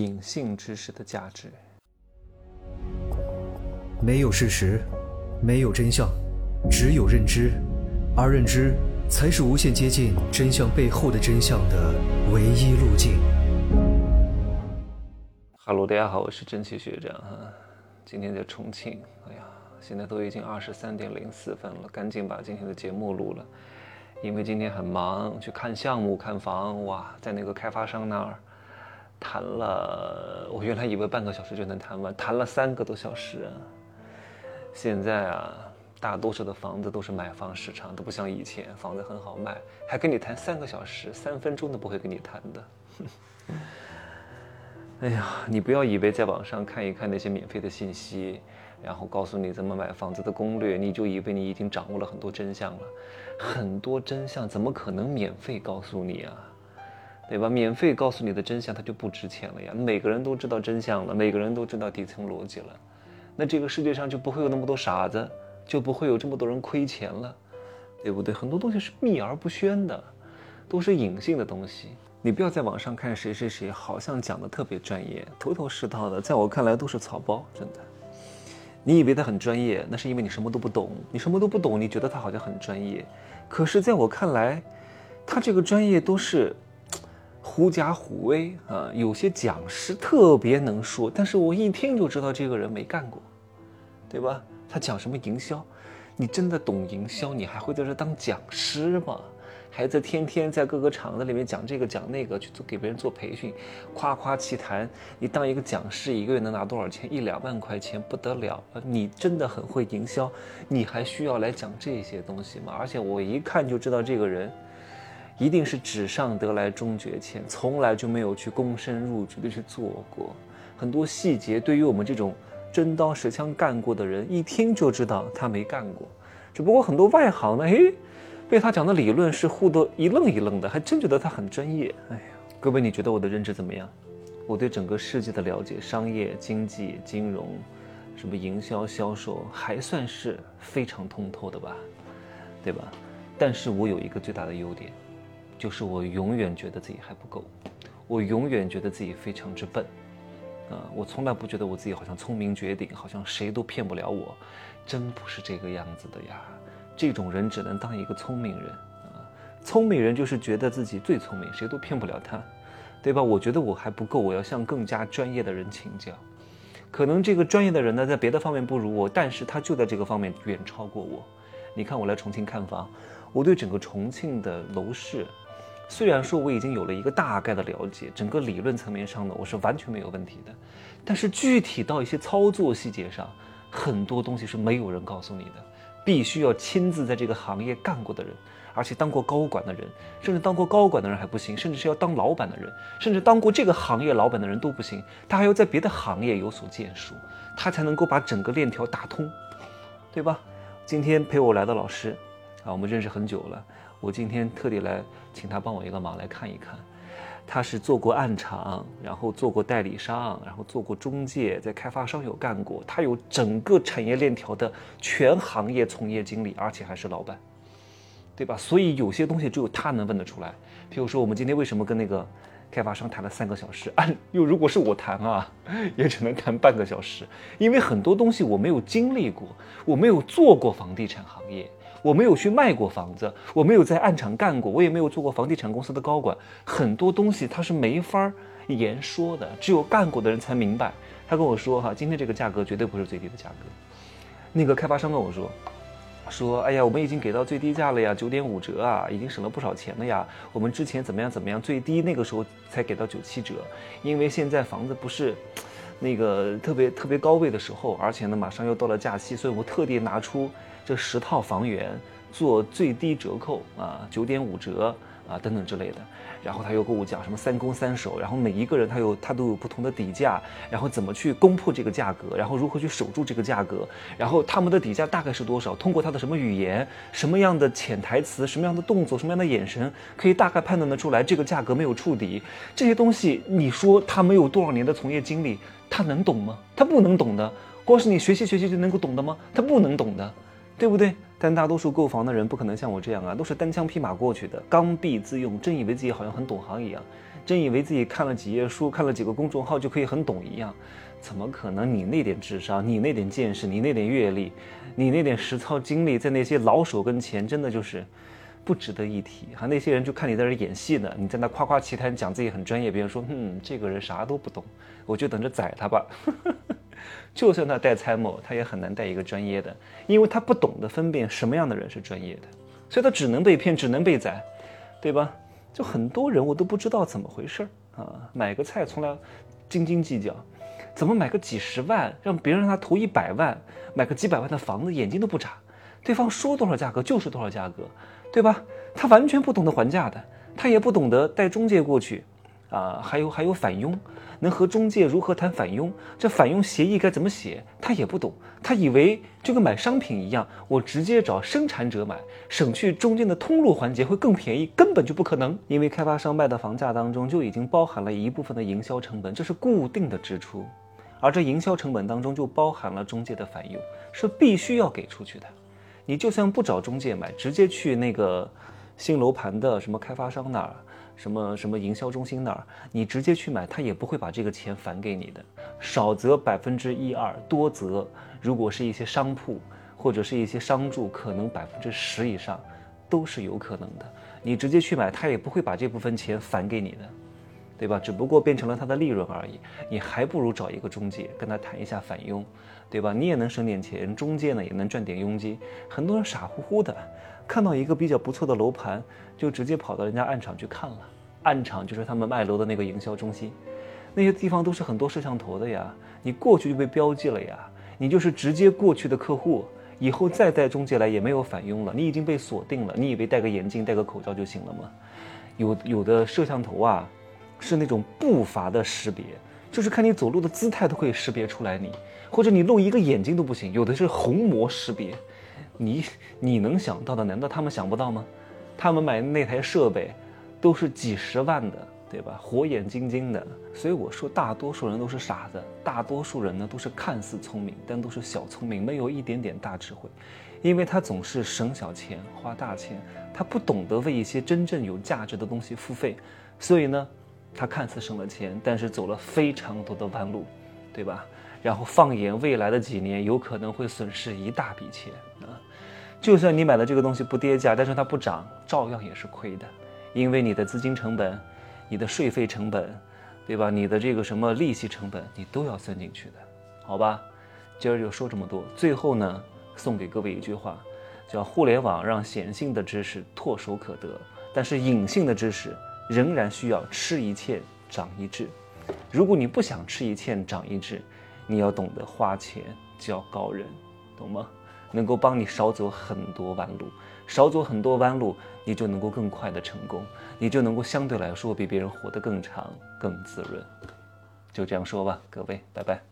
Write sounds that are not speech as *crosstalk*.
隐性知识的价值。没有事实，没有真相，只有认知，而认知才是无限接近真相背后的真相的唯一路径。哈喽，大家好，我是蒸汽学长哈，今天在重庆，哎呀，现在都已经二十三点零四分了，赶紧把今天的节目录了，因为今天很忙，去看项目、看房，哇，在那个开发商那儿谈了，我原来以为半个小时就能谈完，谈了三个多小时。现在啊，大多数的房子都是买方市场，都不像以前房子很好卖，还跟你谈三个小时，三分钟都不会跟你谈的。*laughs* 哎呀，你不要以为在网上看一看那些免费的信息，然后告诉你怎么买房子的攻略，你就以为你已经掌握了很多真相了。很多真相怎么可能免费告诉你啊？对吧？免费告诉你的真相，它就不值钱了呀。每个人都知道真相了，每个人都知道底层逻辑了。那这个世界上就不会有那么多傻子，就不会有这么多人亏钱了，对不对？很多东西是秘而不宣的，都是隐性的东西。你不要在网上看谁谁谁好像讲的特别专业，头头是道的，在我看来都是草包，真的。你以为他很专业，那是因为你什么都不懂。你什么都不懂，你觉得他好像很专业，可是在我看来，他这个专业都是狐假虎威啊。有些讲师特别能说，但是我一听就知道这个人没干过。对吧？他讲什么营销？你真的懂营销？你还会在这当讲师吗？还在天天在各个厂子里面讲这个讲那个，去做给别人做培训，夸夸其谈。你当一个讲师，一个月能拿多少钱？一两万块钱不得了你真的很会营销，你还需要来讲这些东西吗？而且我一看就知道这个人，一定是纸上得来终觉浅，从来就没有去躬身入局的去做过。很多细节对于我们这种。真刀实枪干过的人，一听就知道他没干过。只不过很多外行呢，诶，被他讲的理论是唬得一愣一愣的，还真觉得他很专业。哎呀，各位，你觉得我的认知怎么样？我对整个世界的了解，商业、经济、金融，什么营销、销售，还算是非常通透的吧？对吧？但是我有一个最大的优点，就是我永远觉得自己还不够，我永远觉得自己非常之笨。啊，我从来不觉得我自己好像聪明绝顶，好像谁都骗不了我，真不是这个样子的呀。这种人只能当一个聪明人啊，聪明人就是觉得自己最聪明，谁都骗不了他，对吧？我觉得我还不够，我要向更加专业的人请教。可能这个专业的人呢，在别的方面不如我，但是他就在这个方面远超过我。你看我来重庆看房，我对整个重庆的楼市。虽然说我已经有了一个大概的了解，整个理论层面上呢，我是完全没有问题的，但是具体到一些操作细节上，很多东西是没有人告诉你的，必须要亲自在这个行业干过的人，而且当过高管的人，甚至当过高管的人还不行，甚至是要当老板的人，甚至当过这个行业老板的人都不行，他还要在别的行业有所建树，他才能够把整个链条打通，对吧？今天陪我来的老师，啊，我们认识很久了。我今天特地来请他帮我一个忙，来看一看。他是做过暗场，然后做过代理商，然后做过中介，在开发商有干过。他有整个产业链条的全行业从业经历，而且还是老板，对吧？所以有些东西只有他能问得出来。譬如说，我们今天为什么跟那个开发商谈了三个小时？按 *laughs* 又如果是我谈啊，也只能谈半个小时，因为很多东西我没有经历过，我没有做过房地产行业。我没有去卖过房子，我没有在暗场干过，我也没有做过房地产公司的高管，很多东西他是没法言说的，只有干过的人才明白。他跟我说哈，今天这个价格绝对不是最低的价格。那个开发商跟我说，说哎呀，我们已经给到最低价了呀，九点五折啊，已经省了不少钱了呀。我们之前怎么样怎么样，最低那个时候才给到九七折，因为现在房子不是那个特别特别高位的时候，而且呢马上又到了假期，所以我特地拿出。这十套房源做最低折扣啊，九点五折啊，等等之类的。然后他又跟我讲什么三攻三守，然后每一个人他有他都有不同的底价，然后怎么去攻破这个价格，然后如何去守住这个价格，然后他们的底价大概是多少？通过他的什么语言、什么样的潜台词、什么样的动作、什么样的眼神，可以大概判断得出来这个价格没有触底。这些东西，你说他没有多少年的从业经历，他能懂吗？他不能懂的。光是你学习学习就能够懂的吗？他不能懂的。对不对？但大多数购房的人不可能像我这样啊，都是单枪匹马过去的，刚愎自用，真以为自己好像很懂行一样。真以为自己看了几页书，看了几个公众号就可以很懂一样，怎么可能？你那点智商，你那点见识，你那点阅历，你那点实操经历，在那些老手跟前，真的就是不值得一提。哈，那些人就看你在这演戏呢，你在那夸夸其谈，讲自己很专业，别人说，嗯，这个人啥都不懂，我就等着宰他吧。就算他带参谋，他也很难带一个专业的，因为他不懂得分辨什么样的人是专业的，所以他只能被骗，只能被宰，对吧？就很多人我都不知道怎么回事儿啊，买个菜从来斤斤计较，怎么买个几十万，让别人让他投一百万，买个几百万的房子，眼睛都不眨，对方说多少价格就是多少价格，对吧？他完全不懂得还价的，他也不懂得带中介过去，啊，还有还有返佣。能和中介如何谈返佣？这返佣协议该怎么写？他也不懂，他以为就跟买商品一样，我直接找生产者买，省去中间的通路环节会更便宜，根本就不可能。因为开发商卖的房价当中就已经包含了一部分的营销成本，这是固定的支出，而这营销成本当中就包含了中介的返佣，是必须要给出去的。你就算不找中介买，直接去那个新楼盘的什么开发商那儿。什么什么营销中心那儿，你直接去买，他也不会把这个钱返给你的，少则百分之一二，多则如果是一些商铺或者是一些商住，可能百分之十以上都是有可能的。你直接去买，他也不会把这部分钱返给你的，对吧？只不过变成了他的利润而已。你还不如找一个中介跟他谈一下返佣，对吧？你也能省点钱，中介呢也能赚点佣金。很多人傻乎乎的。看到一个比较不错的楼盘，就直接跑到人家暗场去看了。暗场就是他们卖楼的那个营销中心，那些地方都是很多摄像头的呀。你过去就被标记了呀，你就是直接过去的客户，以后再带中介来也没有返佣了，你已经被锁定了。你以为戴个眼镜、戴个口罩就行了吗？有有的摄像头啊，是那种步伐的识别，就是看你走路的姿态都可以识别出来你，或者你露一个眼睛都不行。有的是虹膜识别。你你能想到的，难道他们想不到吗？他们买那台设备都是几十万的，对吧？火眼金睛的。所以我说，大多数人都是傻子，大多数人呢都是看似聪明，但都是小聪明，没有一点点大智慧。因为他总是省小钱花大钱，他不懂得为一些真正有价值的东西付费，所以呢，他看似省了钱，但是走了非常多的弯路，对吧？然后放眼未来的几年，有可能会损失一大笔钱！就算你买的这个东西不跌价，但是它不涨，照样也是亏的，因为你的资金成本、你的税费成本，对吧？你的这个什么利息成本，你都要算进去的，好吧？今儿就说这么多。最后呢，送给各位一句话，叫“互联网让显性的知识唾手可得，但是隐性的知识仍然需要吃一堑长一智。如果你不想吃一堑长一智，”你要懂得花钱教高人，懂吗？能够帮你少走很多弯路，少走很多弯路，你就能够更快的成功，你就能够相对来说比别人活得更长、更滋润。就这样说吧，各位，拜拜。